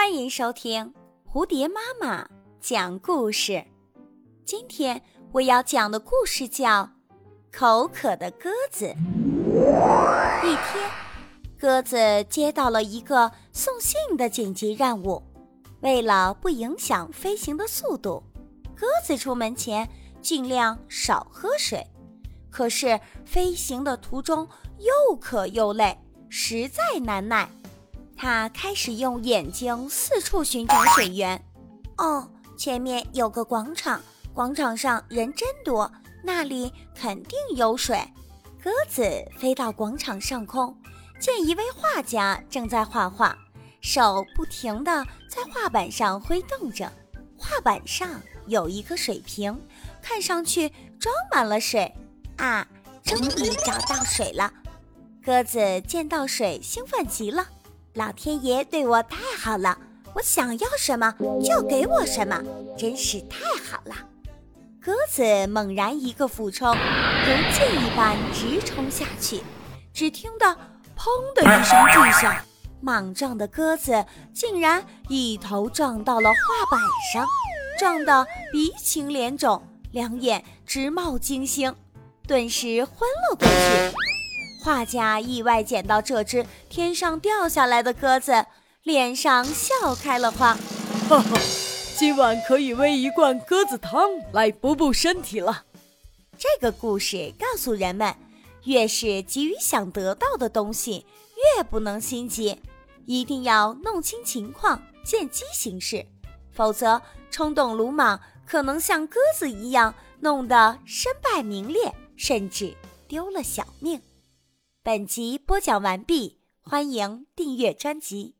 欢迎收听蝴蝶妈妈讲故事。今天我要讲的故事叫《口渴的鸽子》。一天，鸽子接到了一个送信的紧急任务。为了不影响飞行的速度，鸽子出门前尽量少喝水。可是飞行的途中又渴又累，实在难耐。他开始用眼睛四处寻找水源。哦，前面有个广场，广场上人真多，那里肯定有水。鸽子飞到广场上空，见一位画家正在画画，手不停地在画板上挥动着。画板上有一个水瓶，看上去装满了水。啊，终于找到水了！鸽子见到水，兴奋极了。老天爷对我太好了，我想要什么就给我什么，真是太好了。鸽子猛然一个俯冲，如箭一般直冲下去。只听到“砰”的一声巨响，莽撞的鸽子竟然一头撞到了画板上，撞得鼻青脸肿，两眼直冒金星，顿时昏了过去。画家意外捡到这只天上掉下来的鸽子，脸上笑开了花。哈哈，今晚可以煨一罐鸽子汤来补补身体了。这个故事告诉人们，越是急于想得到的东西，越不能心急，一定要弄清情况，见机行事，否则冲动鲁莽可能像鸽子一样，弄得身败名裂，甚至丢了小命。本集播讲完毕，欢迎订阅专辑。